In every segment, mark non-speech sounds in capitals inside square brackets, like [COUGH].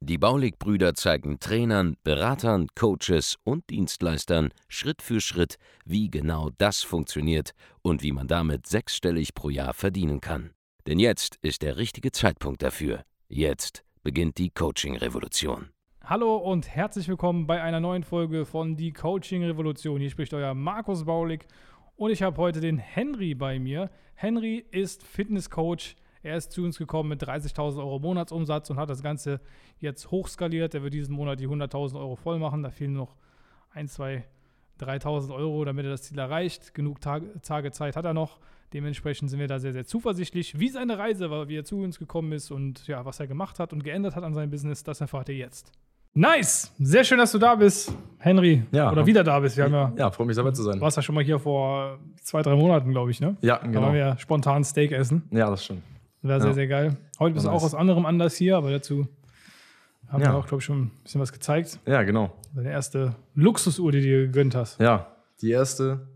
Die Baulig-Brüder zeigen Trainern, Beratern, Coaches und Dienstleistern Schritt für Schritt, wie genau das funktioniert und wie man damit sechsstellig pro Jahr verdienen kann. Denn jetzt ist der richtige Zeitpunkt dafür. Jetzt beginnt die Coaching-Revolution. Hallo und herzlich willkommen bei einer neuen Folge von Die Coaching Revolution. Hier spricht euer Markus Baulig und ich habe heute den Henry bei mir. Henry ist Fitnesscoach. Er ist zu uns gekommen mit 30.000 Euro Monatsumsatz und hat das Ganze jetzt hochskaliert. Er wird diesen Monat die 100.000 Euro voll machen. Da fehlen noch 1, 2, 3.000 Euro, damit er das Ziel erreicht. Genug Tage, Tage Zeit hat er noch. Dementsprechend sind wir da sehr, sehr zuversichtlich, wie seine Reise war, wie er zu uns gekommen ist und ja, was er gemacht hat und geändert hat an seinem Business. Das erfahrt ihr jetzt. Nice! Sehr schön, dass du da bist, Henry. Ja. Oder wieder da bist. Wir haben ja, Ja, freut mich dabei zu sein. Du warst ja schon mal hier vor zwei, drei Monaten, glaube ich, ne? Ja, Da genau. waren wir ja spontan Steak essen. Ja, das stimmt. War sehr, Ja. sehr geil. Heute bist du auch aus anderem Anlass hier, aber dazu haben Ja. wir auch, glaube ich, schon ein bisschen was gezeigt. Ja, genau. Deine erste Luxusuhr, die du dir gegönnt hast. Ja, die erste.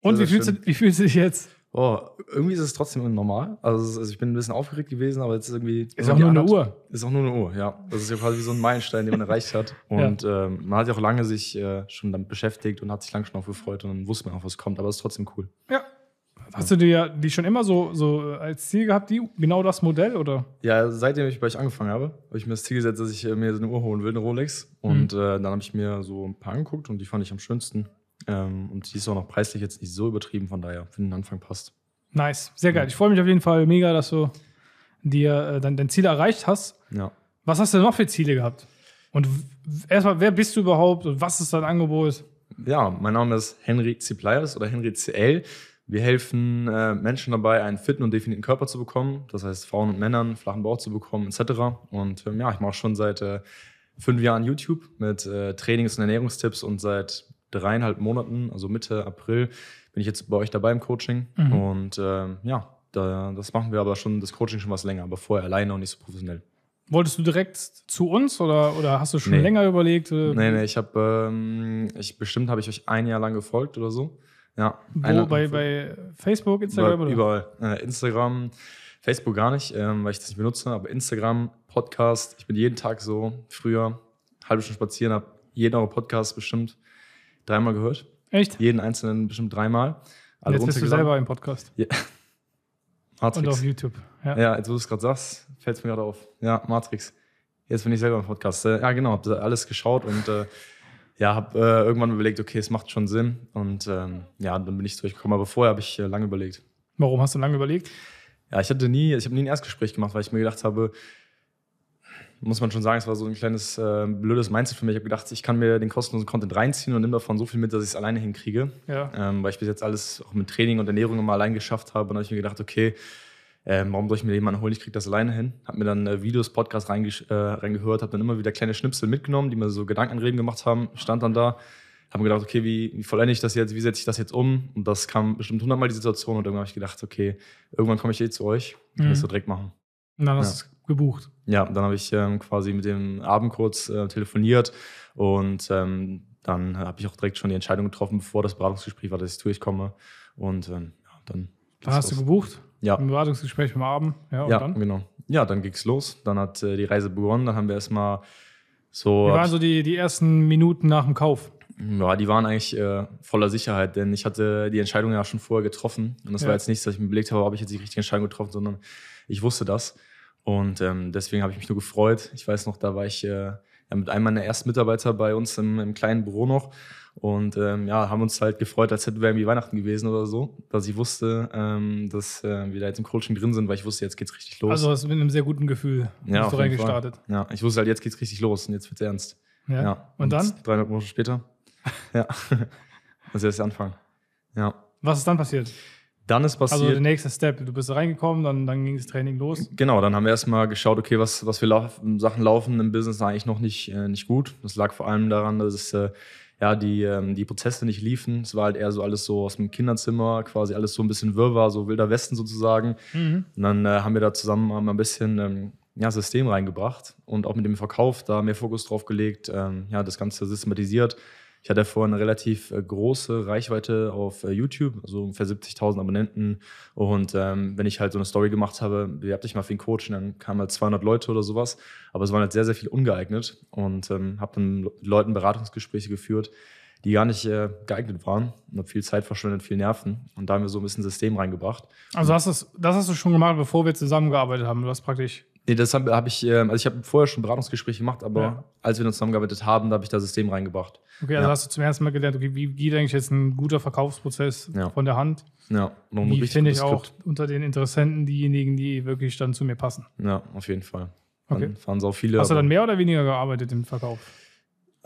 Und Sehr, wie sehr fühlst, du, wie fühlst du dich jetzt? Oh, irgendwie ist es trotzdem normal. Also, also ich bin ein bisschen aufgeregt gewesen, aber jetzt ist irgendwie. Ist auch nur eine Uhr. Ist auch nur eine Uhr, ja. Das ist ja quasi wie so ein Meilenstein, den man erreicht hat. [LAUGHS] Und ähm, man hat ja auch lange sich äh, schon damit beschäftigt und hat sich lange schon auf gefreut und dann wusste man auch, was kommt. Aber es ist trotzdem cool. Ja. Hast du dir die schon immer so, so als Ziel gehabt, die, genau das Modell? Oder? Ja, seitdem ich bei euch angefangen habe, habe ich mir das Ziel gesetzt, dass ich äh, mir so eine Uhr holen will, eine Rolex. Und Mhm. äh, dann habe ich mir so ein paar angeguckt und die fand ich am schönsten. Ähm, und die ist auch noch preislich jetzt nicht so übertrieben, von daher für den Anfang passt. Nice. Sehr geil. Ja. Ich freue mich auf jeden Fall mega, dass du dir äh, dein, dein Ziel erreicht hast. Ja. Was hast du noch für Ziele gehabt? Und erstmal, wer bist du überhaupt und was ist dein Angebot? Ja, mein Name ist Henry Ziplias oder Henry CL. Wir helfen äh, Menschen dabei, einen fitten und definierten Körper zu bekommen. Das heißt, Frauen und Männern flachen Bauch zu bekommen, etc. Und ähm, ja, ich mache schon seit äh, fünf Jahren YouTube mit äh, Trainings- und Ernährungstipps und seit dreieinhalb Monaten, also Mitte April, bin ich jetzt bei euch dabei im Coaching. Mhm. Und ähm, ja, da, das machen wir aber schon, das Coaching schon was länger, aber vorher alleine und nicht so professionell. Wolltest du direkt zu uns oder, oder hast du schon Nee. länger überlegt? äh, Nee, nee, ich habe, ähm, ich, bestimmt habe ich euch ein Jahr lang gefolgt oder so. Ja. Wo, bei, bei Facebook, Instagram? Oder? überall. Äh, Instagram, Facebook gar nicht, ähm, weil ich das nicht benutze, aber Instagram, Podcast. Ich bin jeden Tag so früher halbe Stunde spazieren, habe jeden eure Podcast bestimmt dreimal gehört. Echt? Jeden einzelnen bestimmt dreimal. Alle Jetzt bist du selber im Podcast. Ja. [LAUGHS] Und Matrix. auf YouTube. Ja. Ja, jetzt wo du es gerade sagst, fällt es mir gerade auf. Ja, Matrix. Jetzt bin ich selber im Podcast. Äh, ja, genau, habe alles geschaut und äh, ja, habe äh, irgendwann überlegt, okay, es macht schon Sinn. Und ähm, ja, dann bin ich durchgekommen. Aber vorher habe ich äh, lange überlegt. Warum hast du lange überlegt? Ja, ich hatte nie, ich habe nie ein Erstgespräch gemacht, weil ich mir gedacht habe, muss man schon sagen, es war so ein kleines äh, blödes Mindset für mich. Ich habe gedacht, ich kann mir den kostenlosen Content reinziehen und nehme davon so viel mit, dass ich es alleine hinkriege. Ja. Ähm, weil ich bis jetzt alles auch mit Training und Ernährung immer allein geschafft habe. Und dann habe ich mir gedacht, okay, ähm, warum soll ich mir jemanden holen? Ich kriege das alleine hin. Habe mir dann äh, Videos, Podcasts reingesch- äh, reingehört, habe dann immer wieder kleine Schnipsel mitgenommen, die mir so Gedankenreden gemacht haben. Stand dann da, habe mir gedacht, okay, wie, wie vollende ich das jetzt? Wie setze ich das jetzt um? Und das kam bestimmt hundertmal die Situation. Und irgendwann habe ich gedacht, okay, irgendwann komme ich eh zu euch. Kann Mhm. ich so direkt machen. Und dann hast du es gebucht. Ja, dann habe ich ähm, quasi mit dem Abend kurz äh, telefoniert und ähm, dann habe ich auch direkt schon die Entscheidung getroffen, bevor das Beratungsgespräch war, dass ich durchkomme. Und ähm, ja, dann. Dann hast du gebucht. Ja. Im Beratungsgespräch beim Abend. Ja, Ja, dann? genau. Ja, dann ging's los. Dann hat äh, die Reise begonnen. Dann haben wir erstmal so. Wie waren so die, die ersten Minuten nach dem Kauf? Ja, die waren eigentlich äh, voller Sicherheit, denn ich hatte die Entscheidung ja schon vorher getroffen. Und das Ja. war jetzt nichts, dass ich mir überlegt habe, habe ich jetzt die richtige Entscheidung getroffen, sondern ich wusste das. Und ähm, deswegen habe ich mich nur gefreut. Ich weiß noch, da war ich äh, ja, mit einem meiner ersten Mitarbeiter bei uns im, im kleinen Büro noch. Und ähm, ja, haben uns halt gefreut, als hätten wir irgendwie Weihnachten gewesen oder so. Dass ich wusste, ähm, dass äh, wir da jetzt im Coaching drin sind, weil ich wusste, jetzt geht's richtig los. Also hast du mit einem sehr guten Gefühl ja, bist du jeden Fall. reingestartet. Ja, ich wusste halt, jetzt geht's richtig los und jetzt wird's ernst. Ja. Ja. Und dann? 300 Monate später. ja. [LAUGHS] Also jetzt der Anfang. Ja. Was ist dann passiert? Dann ist Also passiert. der nächste Step. Du bist reingekommen, dann, dann ging das Training los. genau, dann haben wir erstmal geschaut, okay, was, was für Sachen laufen im Business eigentlich noch nicht, äh, nicht gut. Das lag vor allem daran, dass es, äh, ja, die, ähm, die Prozesse nicht liefen. Es war halt eher so alles so aus dem Kinderzimmer, quasi alles so ein bisschen Wirrwarr, so wilder Westen sozusagen. Mhm. Und dann äh, haben wir da zusammen mal ein bisschen ähm, ja, System reingebracht und auch mit dem Verkauf da mehr Fokus drauf gelegt, ähm, ja, das Ganze systematisiert. Ich hatte vorher eine relativ äh, große Reichweite auf äh, YouTube, also ungefähr 70.000 Abonnenten. Und ähm, wenn ich halt so eine Story gemacht habe, bewerb dich mal für den Coach, dann kamen halt 200 Leute oder sowas. Aber es waren halt sehr, sehr viel ungeeignet und ähm, habe dann mit Leuten Beratungsgespräche geführt, die gar nicht äh, geeignet waren und habe viel Zeit verschwendet, viel Nerven. Und da haben wir so ein bisschen System reingebracht. Also hast du's, das hast du schon gemacht, bevor wir zusammengearbeitet haben. Du hast praktisch. Nee, das habe hab ich, ähm, also ich habe vorher schon Beratungsgespräche gemacht, aber Ja. als wir dann zusammengearbeitet haben, da habe ich das System reingebracht. Okay, also Ja. hast du zum ersten Mal gelernt, okay, wie geht eigentlich jetzt ein guter Verkaufsprozess Ja. von der Hand? Ja, und ein Wie finde ich auch Skript. unter den Interessenten diejenigen, die wirklich dann zu mir passen? Ja, auf jeden Fall. Okay. Dann fahren so viele. Hast du dann mehr oder weniger gearbeitet im Verkauf?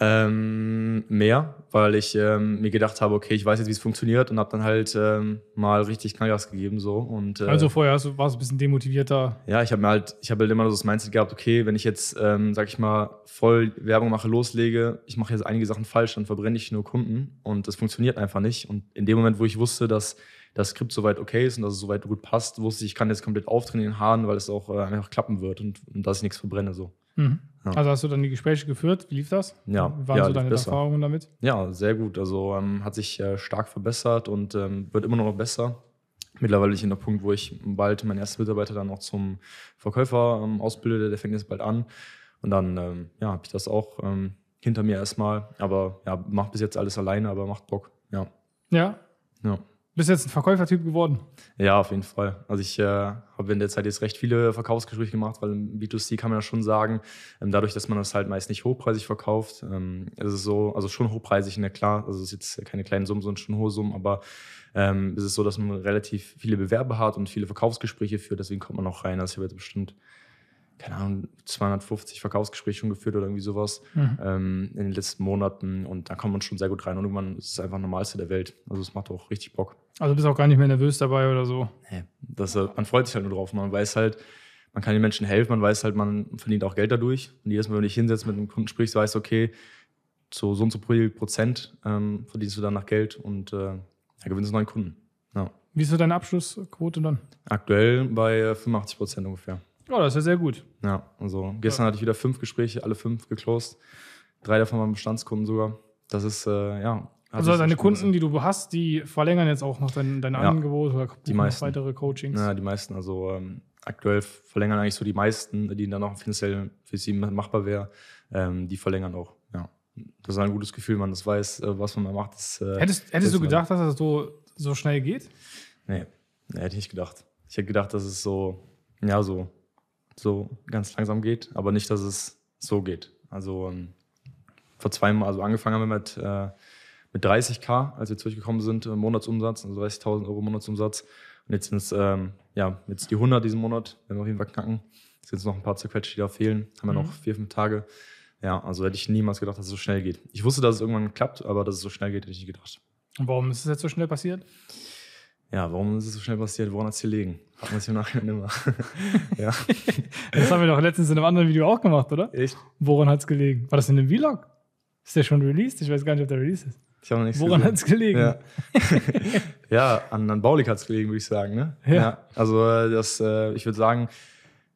Ähm, mehr, weil ich ähm, mir gedacht habe, okay, ich weiß jetzt, wie es funktioniert und habe dann halt ähm, mal richtig Knallgas gegeben so und äh, Also vorher hast du, warst du ein bisschen demotivierter. ja, ich habe mir halt, ich habe halt immer so das Mindset gehabt, okay, wenn ich jetzt, ähm, sag ich mal, voll Werbung mache, loslege, ich mache jetzt einige Sachen falsch, dann verbrenne ich nur Kunden und das funktioniert einfach nicht. Und in dem Moment, wo ich wusste, dass das Skript soweit okay ist und dass es soweit gut passt, wusste ich, ich kann jetzt komplett aufdrehen in den Haaren, weil es auch äh, einfach klappen wird und, und dass ich nichts verbrenne so. Mhm. Ja. Also hast du dann die Gespräche geführt? Wie lief das? Ja, Wie waren ja, so deine. Erfahrungen damit? Ja, sehr gut. Also ähm, hat sich äh, stark verbessert und ähm, wird immer noch besser. Mittlerweile bin ich in der Punkt, wo ich bald meinen ersten Mitarbeiter dann auch zum Verkäufer ähm, ausbilde. Der fängt jetzt bald an. Und dann ähm, ja, habe ich das auch ähm, hinter mir erstmal. Aber ja, macht bis jetzt alles alleine, aber macht Bock. Ja. Ja. Ja. Bist jetzt ein Verkäufertyp geworden? Ja, auf jeden Fall. Also ich äh, habe in der Zeit jetzt recht viele Verkaufsgespräche gemacht, weil im B2C kann man ja schon sagen, ähm, dadurch, dass man das halt meist nicht hochpreisig verkauft, ähm, ist es so, also schon hochpreisig, na klar, also es ist jetzt keine kleinen Summen, sondern schon hohe Summen, aber ähm, ist es so, dass man relativ viele Bewerber hat und viele Verkaufsgespräche führt, deswegen kommt man auch rein. Also ich habe jetzt bestimmt, keine Ahnung, 250 Verkaufsgespräche schon geführt oder irgendwie sowas Mhm. ähm, in den letzten Monaten und da kommt man schon sehr gut rein und irgendwann ist es einfach das Normalste der Welt. Also es macht auch richtig Bock. Also bist auch gar nicht mehr nervös dabei oder so. Nee, das, äh, man freut sich halt nur drauf. Man weiß halt, man kann den Menschen helfen, man weiß halt, man verdient auch Geld dadurch. Und jedes Mal, wenn du dich hinsetzt mit einem Kunden sprichst, weißt du, okay, so, so und so pro Prozent ähm, verdienst du dann nach Geld und äh, ja, gewinnst neuen Kunden. Ja. Wie ist so deine Abschlussquote dann? Aktuell bei äh, 85 Prozent ungefähr. Ja, das ist ja sehr gut. Ja, also gestern hatte ich wieder fünf Gespräche, alle fünf geclosed. Drei davon waren Bestandskunden sogar. Das ist, äh, ja. Also deine Kunden, die du hast, die verlängern jetzt auch noch dein, dein Ja, Angebot oder noch meisten. weitere Coachings. Ja, die meisten. Also ähm, aktuell verlängern eigentlich so die meisten, die dann auch finanziell für sie machbar wäre, ähm, die verlängern auch. Ja. Das ist ein gutes Gefühl, man das weiß, äh, was man da macht. Das, äh, Hättest, hättest du gedacht, dass das so, so schnell geht? Nee, nee, hätte ich nicht gedacht. Ich hätte gedacht, dass es so, ja, so, so ganz langsam geht, aber nicht, dass es so geht. Also ähm, vor zwei Mal, also angefangen haben wir mit, äh, mit 30k, als wir zurückgekommen sind, äh, Monatsumsatz, also 30.000 Euro Monatsumsatz. Und jetzt sind es, ähm, ja, jetzt die 100 diesen Monat, werden wir auf jeden Fall knacken. Es sind jetzt noch ein paar zerquetschte, die da fehlen. Haben wir Mhm. noch vier, fünf Tage. Ja, also hätte ich niemals gedacht, dass es so schnell geht. Ich wusste, dass es irgendwann klappt, aber dass es so schnell geht, hätte ich nicht gedacht. Und warum ist es jetzt so schnell passiert? Ja, warum ist es so schnell passiert? Woran hat es gelegen? Fragt man sich im Nachhinein immer. [LAUGHS] ja. Das haben wir doch letztens in einem anderen Video auch gemacht, oder? Echt? Woran hat es gelegen? War das in einem Vlog? Ist der schon released? Ich weiß gar nicht, ob der released ist. Ich habe noch nichts Woran hat es gelegen? Ja, [LAUGHS] ja an, an Baulig hat es gelegen, würde ich sagen. Ne? Ja. also äh, das, äh, ich würde sagen,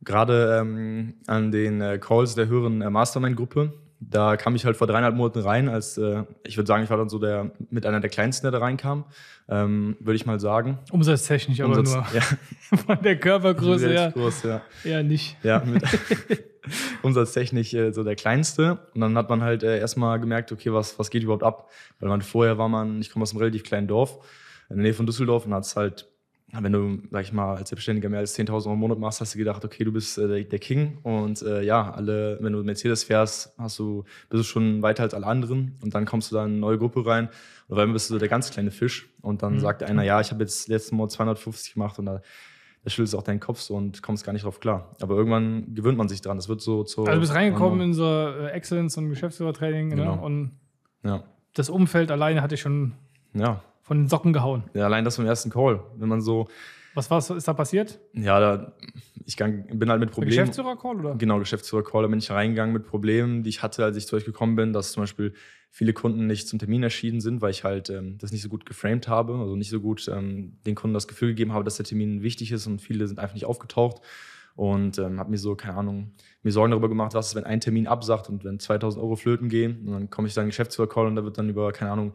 gerade ähm, an den äh, Calls der höheren äh, Mastermind-Gruppe, da kam ich halt vor dreieinhalb Monaten rein, als äh, ich würde sagen, ich war dann so der mit einer der kleinsten, der da reinkam, ähm, würde ich mal sagen. Umsatztechnisch aber Umsatz- nur. ja, [LAUGHS] Von der Körpergröße relativ groß, ja. eher nicht. Ja, mit [LAUGHS] [LAUGHS] umsatztechnisch äh, so der kleinste. Und dann hat man halt äh, erstmal gemerkt, okay, was, was geht überhaupt ab? Weil man vorher war man, ich komme aus einem relativ kleinen Dorf, in der Nähe von Düsseldorf und hat es halt, wenn du, sag ich mal, als Selbstständiger mehr als 10.000 Euro im Monat machst, hast du gedacht, okay, du bist äh, der, der King und äh, ja, alle, wenn du Mercedes fährst, hast du, bist du schon weiter als alle anderen und dann kommst du da in eine neue Gruppe rein und auf einmal bist du so der ganz kleine Fisch und dann Mhm. sagt einer, ja, ich habe jetzt letzten Monat 250 gemacht und da da schüttelst du auch deinen Kopf so und kommst gar nicht drauf klar. Aber irgendwann gewöhnt man sich dran. Das wird so zu. Also du bist reingekommen in so äh, Excellence und Geschäftsführertraining Genau. ne? und Ja. das Umfeld alleine hat dich schon Ja. Von den Socken gehauen. ja. Allein das vom ersten Call. Wenn man so, Was, was ist da passiert? ja, da ich gang, bin halt mit Problemen. Geschäftsführer-Call, oder? Genau, Geschäftsführer-Call. Da bin ich reingegangen mit Problemen, die ich hatte, als ich zu euch gekommen bin, dass zum Beispiel viele Kunden nicht zum Termin erschienen sind, weil ich halt ähm, das nicht so gut geframed habe, also nicht so gut ähm, den Kunden das Gefühl gegeben habe, dass der Termin wichtig ist und viele sind einfach nicht aufgetaucht und ähm, habe mir so, keine Ahnung, mir Sorgen darüber gemacht, was ist, wenn ein Termin absagt und wenn 2000 Euro flöten gehen und dann komme ich dann Geschäftsführer-Call und da wird dann über, keine Ahnung,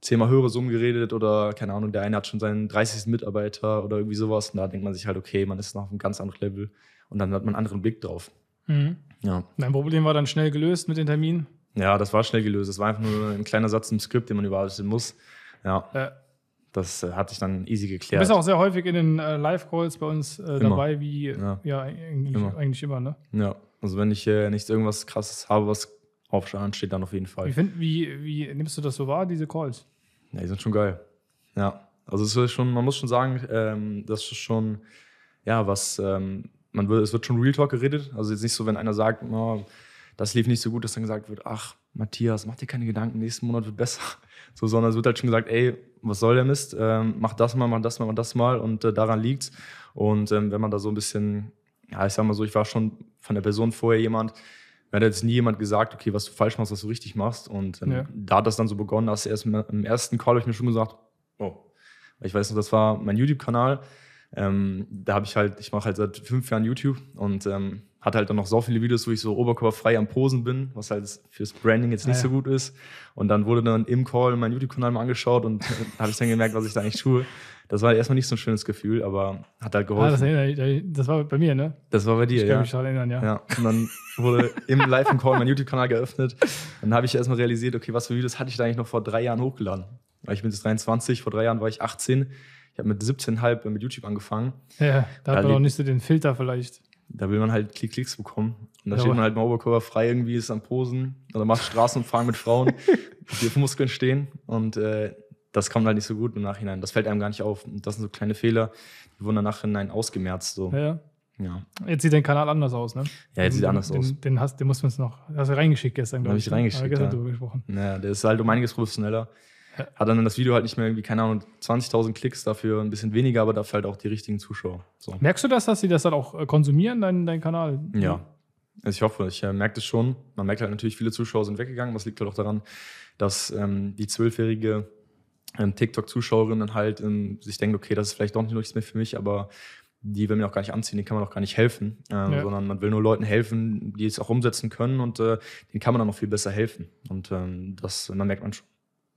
zehnmal höhere Summen geredet oder, keine Ahnung, der eine hat schon seinen 30. Mitarbeiter oder irgendwie sowas und da denkt man sich halt, okay, man ist noch auf einem ganz anderen Level und dann hat man einen anderen Blick drauf. Mhm. Ja. Dein Problem war dann schnell gelöst mit den Terminen? Ja, das war schnell gelöst. Es war einfach nur ein kleiner Satz im Skript, den man überarbeiten muss. Ja. Ja. Das äh, hatte ich dann easy Du geklärt. bist auch sehr häufig in den äh, Live-Calls bei uns äh, dabei, wie ja, Ja. eigentlich, Immer. eigentlich immer, ne? Ja, also wenn ich äh, nicht irgendwas krasses habe, was aufstehen steht, dann auf jeden Fall. Wie, find, wie, wie nimmst du das so wahr, diese Calls? Ja, die sind schon geil. Ja, also es ist schon, man muss schon sagen, ähm, das ist schon, ja, was, ähm, man wird, es wird schon Real Talk geredet. Also jetzt nicht so, wenn einer sagt, oh, das lief nicht so gut, dass dann gesagt wird, ach, Matthias, mach dir keine Gedanken, nächsten Monat wird besser. [LAUGHS] So, sondern es wird halt schon gesagt, ey, was soll der Mist? Ähm, mach das mal, mach das mal, mach das mal und äh, daran liegt's. Und ähm, wenn man da so ein bisschen, ja, ich sag mal so, ich war schon von der Person vorher jemand, mir hat jetzt nie jemand gesagt, okay, was du falsch machst, was du richtig machst. Und ähm, Ja. da hat das dann so begonnen, dass erst im, ersten Call habe ich mir schon gesagt, oh, ich weiß noch, das war mein YouTube-Kanal. Ähm, da habe ich halt, ich mache halt seit fünf Jahren YouTube und ähm, hatte halt dann noch so viele Videos, wo ich so oberkörperfrei am Posen bin, was halt fürs Branding jetzt nicht Ah, ja. so gut ist. Und dann wurde dann im Call mein YouTube-Kanal mal angeschaut und da habe ich dann gemerkt, was ich da eigentlich tue. Das war erstmal nicht so ein schönes Gefühl, aber hat halt Ah, geholfen. das, erinnere ich, das war bei mir, ne? das war bei dir, Ich kann ja. mich daran erinnern, ja. Ja, und dann wurde im Live-Call mein YouTube-Kanal geöffnet. Dann habe ich erstmal realisiert, okay, was für Videos hatte ich da eigentlich noch vor drei Jahren hochgeladen? Ich bin jetzt 23, vor drei Jahren war ich 18. Habe mit 17,5 mit YouTube angefangen. Ja, da hat man die- noch nicht so den Filter vielleicht. Da will man halt Klick Klicks bekommen. Und da Ja, steht man halt mal oberkörperfrei irgendwie, ist am Posen oder macht Straßenumfragen mit Frauen, [LAUGHS] die auf Muskeln stehen. Und äh, das kommt halt nicht so gut im Nachhinein. Das fällt einem gar nicht auf. Und das sind so kleine Fehler, die wurden dann nachhinein ausgemerzt. So. Ja, ja. Ja. Jetzt sieht dein Kanal anders aus, ne? Ja, jetzt sieht den, anders den, aus. Den, hast, den musst du uns noch. Hast du reingeschickt gestern, glaube ich. ich ne? reingeschickt, wir gestern ja. drüber gesprochen. Ja, der ist halt um einiges professioneller. Ja. Hat dann das Video halt nicht mehr irgendwie, keine Ahnung, 20.000 Klicks, dafür ein bisschen weniger, aber dafür halt auch die richtigen Zuschauer. So. Merkst du das, dass sie das dann auch äh, konsumieren, dein, dein Kanal? Ja. Also ich hoffe, ich äh, merke das schon. Man merkt halt natürlich, viele Zuschauer sind weggegangen. Das liegt halt auch daran, dass ähm, die zwölfjährige ähm, TikTok-Zuschauerin dann halt ähm, sich denkt, okay, das ist vielleicht doch nichts mehr für mich, aber die will mir auch gar nicht anziehen, denen kann man auch gar nicht helfen, ähm, Ja. sondern man will nur Leuten helfen, die es auch umsetzen können und äh, denen kann man dann noch viel besser helfen. Und ähm, das dann merkt man schon.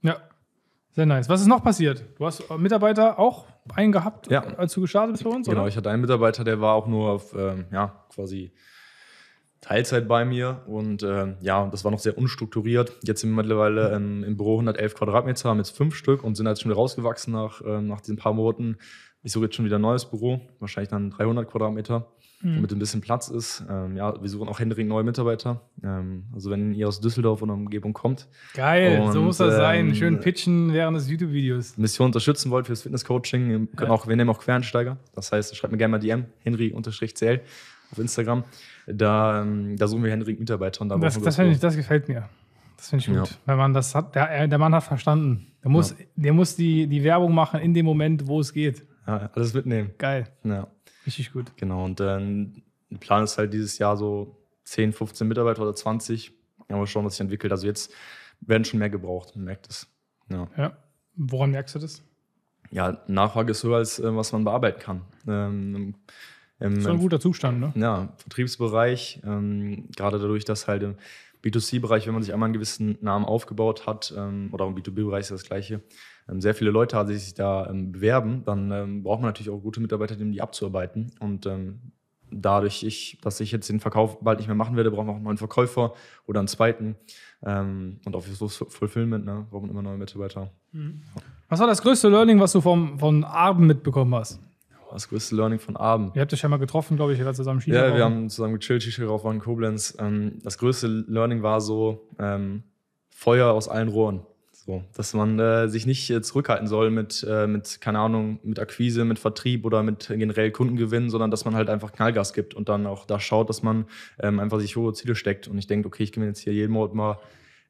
Ja. Sehr nice. Was ist noch passiert? Du hast äh, Mitarbeiter auch einen gehabt, Ja. als du gestartet bist bei uns, Genau, oder? ich hatte einen Mitarbeiter, der war auch nur auf, ähm, ja, quasi Teilzeit bei mir und ähm, ja, das war noch sehr unstrukturiert. Jetzt sind wir mittlerweile ähm, im Büro 111 Quadratmeter, haben jetzt fünf Stück und sind jetzt schon wieder rausgewachsen nach, ähm, nach diesen paar Monaten. Ich suche jetzt schon wieder ein neues Büro, wahrscheinlich dann 300 Quadratmeter, Mhm. damit ein bisschen Platz ist. Ähm, ja, wir suchen auch händeringend neue Mitarbeiter. Ähm, also wenn ihr aus Düsseldorf oder Umgebung kommt, Geil, so Und, muss das sein. ähm, Schön pitchen während des YouTube-Videos. Mission unterstützen wollt fürs Fitnesscoaching, Ja. auch, wir nehmen auch Quereinsteiger. Das heißt, schreibt mir gerne mal DM, henry-cl auf Instagram. Da, ähm, da suchen wir händeringend Mitarbeiter. Und da Das, das, so- ich, das gefällt mir. Das finde ich gut. Ja. Wenn man das hat, der, der Mann hat verstanden. Der muss, der muss die, die Werbung machen in dem Moment, wo es geht. ja, alles mitnehmen. Geil. Ja, Richtig gut. genau. Und ähm, der Plan ist halt dieses Jahr so 10, 15 Mitarbeiter oder 20. Ja, mal schauen, was sich entwickelt. Also jetzt werden schon mehr gebraucht, man merkt es. Ja. Ja. Woran merkst du das? ja, Nachfrage ist höher, als äh, was man bearbeiten kann. Ähm, im, So ein guter Zustand, ne? ja, Vertriebsbereich, ähm, gerade dadurch, dass halt im B2C-Bereich, wenn man sich einmal einen gewissen Namen aufgebaut hat, ähm, oder im B2B-Bereich ist das Gleiche, sehr viele Leute die sich da ähm, bewerben, dann ähm, braucht man natürlich auch gute Mitarbeiter, um die abzuarbeiten. Und ähm, dadurch, ich, dass ich jetzt den Verkauf bald nicht mehr machen werde, brauchen wir auch einen neuen Verkäufer oder einen zweiten. Ähm, und auch fürs Fulfillment, ne, brauchen immer neue Mitarbeiter. Was war das größte Learning, was du vom, von Abend mitbekommen hast? Das größte Learning von Abend. Ihr habt euch ja mal getroffen, glaube ich, ihr wart zusammen Shisha Ja, rauchen. wir haben zusammen gechillt, Shisha geraucht, waren in Koblenz. Ähm, das größte Learning war so ähm, Feuer aus allen Rohren. So, dass man äh, sich nicht äh, zurückhalten soll mit, äh, mit, keine Ahnung, mit Akquise, mit Vertrieb oder mit generell Kundengewinn, sondern dass man halt einfach Knallgas gibt und dann auch da schaut, dass man ähm, einfach sich hohe Ziele steckt und ich denke, okay, ich gewinne jetzt hier jeden Monat mal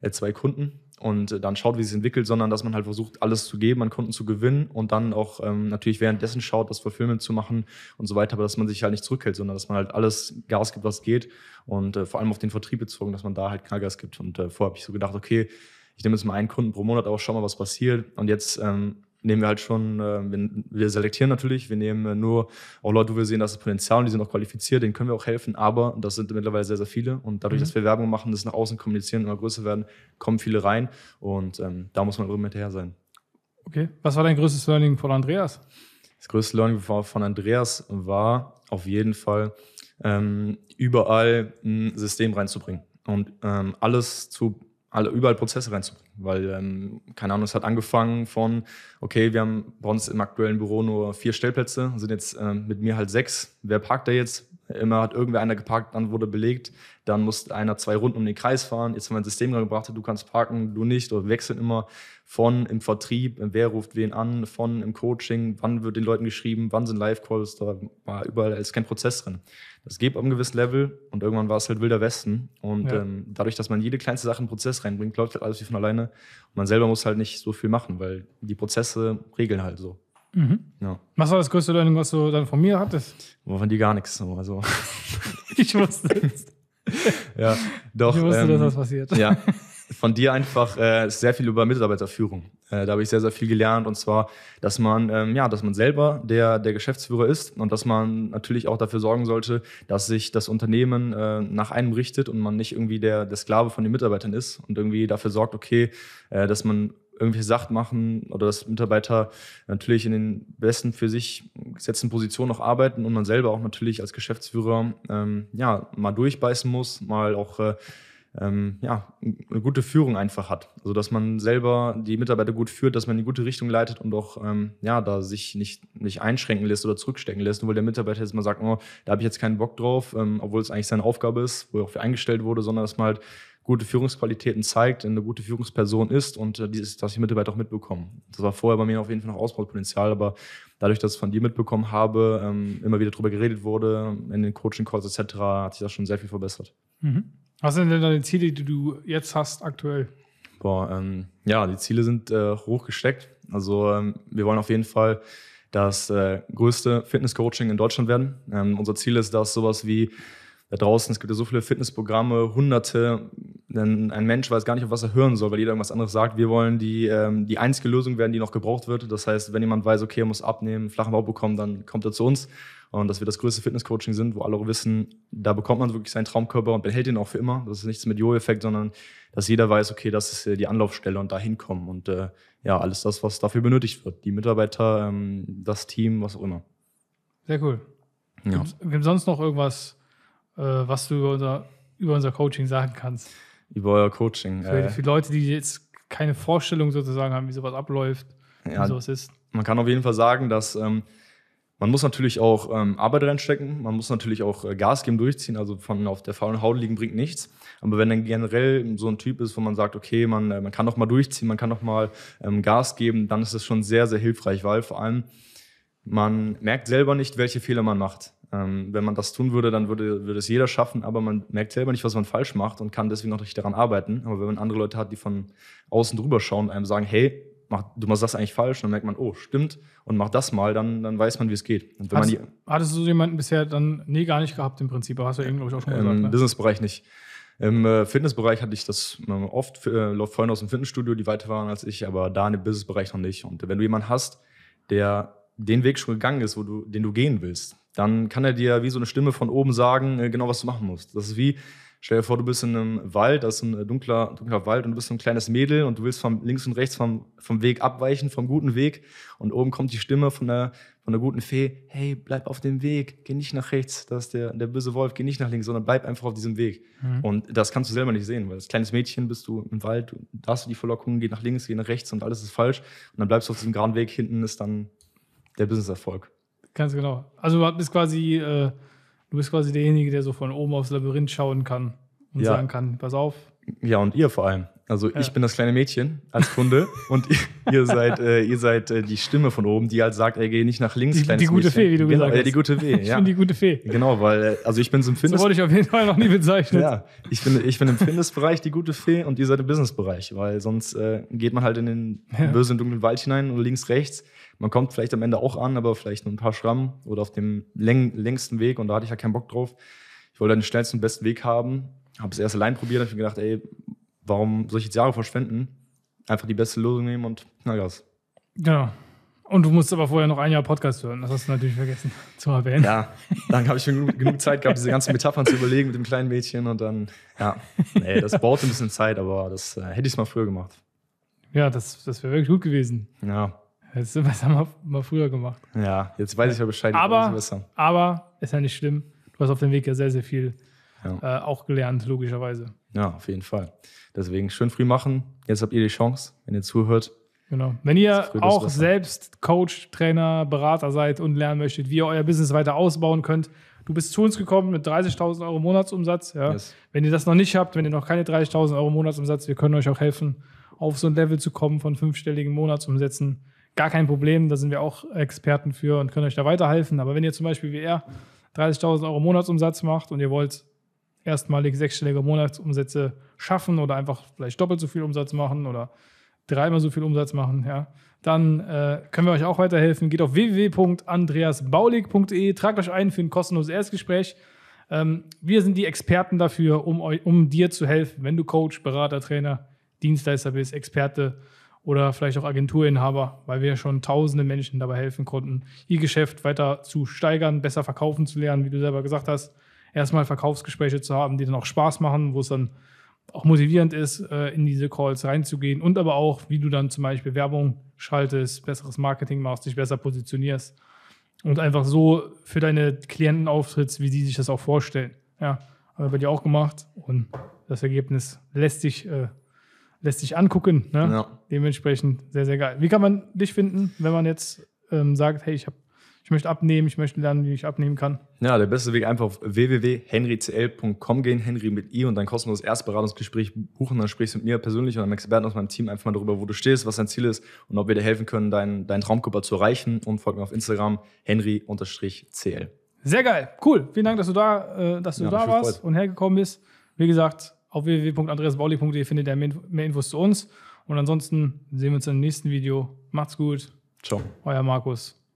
äh, zwei Kunden und äh, dann schaut, wie es sich entwickelt, sondern dass man halt versucht, alles zu geben, an Kunden zu gewinnen und dann auch ähm, natürlich währenddessen schaut, das Fulfillment zu machen und so weiter, aber dass man sich halt nicht zurückhält, sondern dass man halt alles Gas gibt, was geht und äh, vor allem auf den Vertrieb bezogen, dass man da halt Knallgas gibt. Und vorher habe ich so gedacht, okay, ich nehme jetzt mal einen Kunden pro Monat auch, schau mal, was passiert. Und jetzt ähm, nehmen wir halt schon, äh, wir, wir, selektieren natürlich, wir nehmen äh, nur auch Leute, wo wir sehen, dass das Potenzial und die sind auch qualifiziert, denen können wir auch helfen, aber das sind mittlerweile sehr, sehr viele und dadurch, mhm. dass wir Werbung machen, das nach außen kommunizieren, immer größer werden, kommen viele rein und ähm, da muss man immer hinterher sein. Okay, was war dein größtes Learning von Andreas? Das größte Learning von Andreas war auf jeden Fall, ähm, überall ein System reinzubringen und ähm, alles zu alle, überall Prozesse reinzubringen. Weil, ähm, keine Ahnung, es hat angefangen von, okay, wir haben bei uns im aktuellen Büro nur vier Stellplätze, sind jetzt ähm, mit mir halt sechs. Wer parkt da jetzt? Immer hat irgendwer einer geparkt, dann wurde belegt. Dann musste einer zwei Runden um den Kreis fahren. Jetzt haben wir ein System gebracht, du kannst parken, du nicht. Oder wechseln immer von im Vertrieb, wer ruft wen an, von im Coaching, wann wird den Leuten geschrieben, wann sind Live-Calls. Da war überall ist kein Prozess drin. Das geht auf einem gewissen Level und irgendwann war es halt wilder Westen. Und ja. ähm, dadurch, dass man jede kleinste Sache in den Prozess reinbringt, läuft halt alles wie von alleine. Und man selber muss halt nicht so viel machen, weil die Prozesse regeln halt so. Mhm. Ja. Was war das größte Learning, was du dann von mir hattest? Wovon die gar nichts. Also. [LAUGHS] ich wusste es. [LAUGHS] ja, doch. Ich wusste, ähm, dass das passiert. Ja, von dir einfach äh, sehr viel über Mitarbeiterführung. Äh, da habe ich sehr, sehr viel gelernt und zwar, dass man, ähm, ja, dass man selber der, der Geschäftsführer ist und dass man natürlich auch dafür sorgen sollte, dass sich das Unternehmen äh, nach einem richtet und man nicht irgendwie der, der Sklave von den Mitarbeitern ist und irgendwie dafür sorgt, okay, äh, dass man irgendwelche Sachen machen oder dass Mitarbeiter natürlich in den besten für sich gesetzten Positionen noch arbeiten und man selber auch natürlich als Geschäftsführer ähm, ja mal durchbeißen muss, mal auch äh, ähm, ja, eine gute Führung einfach hat. Also dass man selber die Mitarbeiter gut führt, dass man in die gute Richtung leitet und auch ähm, ja, da sich nicht, nicht einschränken lässt oder zurückstecken lässt, weil der Mitarbeiter jetzt mal sagt, oh, da habe ich jetzt keinen Bock drauf, ähm, obwohl es eigentlich seine Aufgabe ist, wo er auch für eingestellt wurde, sondern dass man halt gute Führungsqualitäten zeigt, eine gute Führungsperson ist und äh, dieses, dass die Mitarbeiter auch mitbekommen. Das war vorher bei mir auf jeden Fall noch Ausbaupotenzial, aber dadurch, dass ich von dir mitbekommen habe, ähm, immer wieder darüber geredet wurde, in den Coaching-Calls etc., hat sich das schon sehr viel verbessert. Mhm. Was sind denn deine Ziele, die du jetzt hast aktuell? Boah, ähm, ja, die Ziele sind äh, hoch gesteckt. Also ähm, wir wollen auf jeden Fall das äh, größte Fitness-Coaching in Deutschland werden. Ähm, unser Ziel ist, dass sowas wie da draußen, es gibt ja so viele Fitnessprogramme, hunderte, denn ein Mensch weiß gar nicht, auf was er hören soll, weil jeder irgendwas anderes sagt. Wir wollen die, ähm, die einzige Lösung werden, die noch gebraucht wird. Das heißt, wenn jemand weiß, okay, er muss abnehmen, flachen Bauch bekommen, dann kommt er zu uns. Und dass wir das größte Fitnesscoaching sind, wo alle auch wissen, da bekommt man wirklich seinen Traumkörper und behält ihn auch für immer. Das ist nichts mit Jo-Effekt, sondern dass jeder weiß, okay, das ist äh, die Anlaufstelle und da hinkommen. Und äh, ja, alles das, was dafür benötigt wird. Die Mitarbeiter, ähm, das Team, was auch immer. Sehr cool. Ja. Gibt es sonst noch irgendwas, äh, was du über unser, über unser Coaching sagen kannst? Über euer Coaching. Für, äh, für Leute, die jetzt keine Vorstellung sozusagen haben, wie sowas abläuft, ja, wie sowas ist. Man kann auf jeden Fall sagen, dass ähm, man muss natürlich auch ähm, Arbeit reinstecken, man muss natürlich auch äh, Gas geben, durchziehen, also von auf der faulen Haut liegen bringt nichts. Aber wenn dann generell so ein Typ ist, wo man sagt, okay, man, äh, man kann doch mal durchziehen, man kann doch mal ähm, Gas geben, dann ist das schon sehr, sehr hilfreich, weil vor allem man merkt selber nicht, welche Fehler man macht. Ähm, wenn man das tun würde, dann würde, würde es jeder schaffen, aber man merkt selber nicht, was man falsch macht und kann deswegen noch nicht daran arbeiten. Aber wenn man andere Leute hat, die von außen drüber schauen und einem sagen, hey, mach, du machst das eigentlich falsch, dann merkt man, oh, stimmt, und mach das mal, dann, dann weiß man, wie es geht. Hast, die, hattest du jemanden bisher dann nee gar nicht gehabt im Prinzip? Hast du eben, glaube ich, auch schon gesagt. Im ne? Businessbereich nicht. Im äh, Fitnessbereich hatte ich das äh, oft, äh, läuft Freunde aus dem Fitnessstudio, die weiter waren als ich, aber da im Businessbereich noch nicht. Und wenn du jemanden hast, der den Weg schon gegangen ist, wo du, den du gehen willst, dann kann er dir wie so eine Stimme von oben sagen, äh, genau was du machen musst. Das ist wie, Stell dir vor, du bist in einem Wald, das ist ein dunkler, dunkler Wald und du bist ein kleines Mädel und du willst vom links und rechts vom, vom Weg abweichen, vom guten Weg. Und oben kommt die Stimme von der, von der guten Fee, hey, bleib auf dem Weg, geh nicht nach rechts, das ist der, der böse Wolf, geh nicht nach links, sondern bleib einfach auf diesem Weg. Mhm. Und das kannst du selber nicht sehen, weil als kleines Mädchen bist du im Wald, da hast du die Verlockung, geh nach links, geh nach rechts und alles ist falsch. Und dann bleibst du auf diesem geraden Weg, hinten ist dann der Businesserfolg. Ganz genau. Also du bist quasi... Äh Du bist quasi derjenige, der so von oben aufs Labyrinth schauen kann und ja. sagen kann, pass auf. Ja, und ihr vor allem. Also Ja. ich bin das kleine Mädchen als Kunde [LAUGHS] und ihr, seid, äh, ihr seid äh, die Stimme von oben, die halt sagt, ey, geh nicht nach links, Die- kleines die gute Mädchen. Fee, wie du genau, gesagt Ja, hast. die gute Fee, Ich ja. bin die gute Fee. Genau, weil, äh, also ich bin so im So Fitness... wurde ich auf jeden Fall noch nie bezeichnet. Ja, ich bin, ich bin im Fitnessbereich die gute Fee und ihr seid im Businessbereich, weil sonst äh, geht man halt in den Ja. bösen, dunklen Wald hinein und links, rechts. Man kommt vielleicht am Ende auch an, aber vielleicht nur ein paar Schrammen oder auf dem läng längsten Weg und da hatte ich ja keinen Bock drauf. Ich wollte den schnellsten, besten Weg haben, habe das erste allein probiert, habe mir gedacht, ey, warum soll ich jetzt Jahre verschwenden? Einfach die beste Lösung nehmen und Knallgas. Genau. Und du musst aber vorher noch ein Jahr Podcast hören. Das hast du natürlich vergessen [LAUGHS] zu erwähnen. Ja, dann habe ich genug, genug Zeit gehabt, diese ganzen Metaphern zu überlegen mit dem kleinen Mädchen und dann, ja, nee, das braucht ein bisschen Zeit, aber das äh, hätte ich mal früher gemacht. Ja, das, das wäre wirklich gut gewesen. Ja, Hättest du besser mal, mal früher gemacht. Ja, jetzt weiß ich ja Bescheid. Aber-. Aber ist ja nicht schlimm. Du hast auf dem Weg ja sehr, sehr viel Ja. äh, auch gelernt, logischerweise. Ja, auf jeden Fall. Deswegen schön früh machen. Jetzt habt ihr die Chance, wenn ihr zuhört. Genau. Wenn ihr auch selbst Coach, Trainer, Berater seid und lernen möchtet, wie ihr euer Business weiter ausbauen könnt, du bist zu uns gekommen mit 30.000 Euro Monatsumsatz. Ja. Yes. Wenn ihr das noch nicht habt, wenn ihr noch keine 30.000 Euro Monatsumsatz, wir können euch auch helfen, auf so ein Level zu kommen von fünfstelligen Monatsumsätzen. Gar kein Problem, da sind wir auch Experten für und können euch da weiterhelfen. Aber wenn ihr zum Beispiel wie er 30.000 Euro Monatsumsatz macht und ihr wollt erstmalig sechsstellige Monatsumsätze schaffen oder einfach vielleicht doppelt so viel Umsatz machen oder dreimal so viel Umsatz machen, ja, dann äh, können wir euch auch weiterhelfen. Geht auf www.andreasbaulig.de, tragt euch ein für ein kostenloses Erstgespräch. Ähm, wir sind die Experten dafür, um, eu- um dir zu helfen, wenn du Coach, Berater, Trainer, Dienstleister bist, Experte oder vielleicht auch Agenturinhaber, weil wir schon tausende Menschen dabei helfen konnten, ihr Geschäft weiter zu steigern, besser verkaufen zu lernen, wie du selber gesagt hast. Erstmal Verkaufsgespräche zu haben, die dann auch Spaß machen, wo es dann auch motivierend ist, äh, in diese Calls reinzugehen und aber auch, wie du dann zum Beispiel Werbung schaltest, besseres Marketing machst, dich besser positionierst und einfach so für deine Klienten auftrittst, wie sie sich das auch vorstellen. Ja, haben wir bei dir auch gemacht und das Ergebnis lässt sich, äh, lässt sich angucken. Ne? Ja. Dementsprechend sehr, sehr geil. Wie kann man dich finden, wenn man jetzt ähm, sagt, hey, ich, hab, ich möchte abnehmen, ich möchte lernen, wie ich abnehmen kann? ja, der beste Weg einfach auf www.henrycl.com gehen, Henry mit I und dein kostenloses Erstberatungsgespräch buchen. Dann sprichst du mit mir persönlich und einem Experten aus meinem Team einfach mal darüber, wo du stehst, was dein Ziel ist und ob wir dir helfen können, deinen, deinen Traumkörper zu erreichen. Und folg mir auf Instagram, henry-cl. Sehr geil, cool. Vielen Dank, dass du da, äh, dass du Ja, da warst gefreut. und hergekommen bist. Wie gesagt, auf www.andreasbauli.de findet ihr mehr, mehr Infos zu uns. Und ansonsten sehen wir uns im nächsten Video. Macht's gut. Ciao. Euer Markus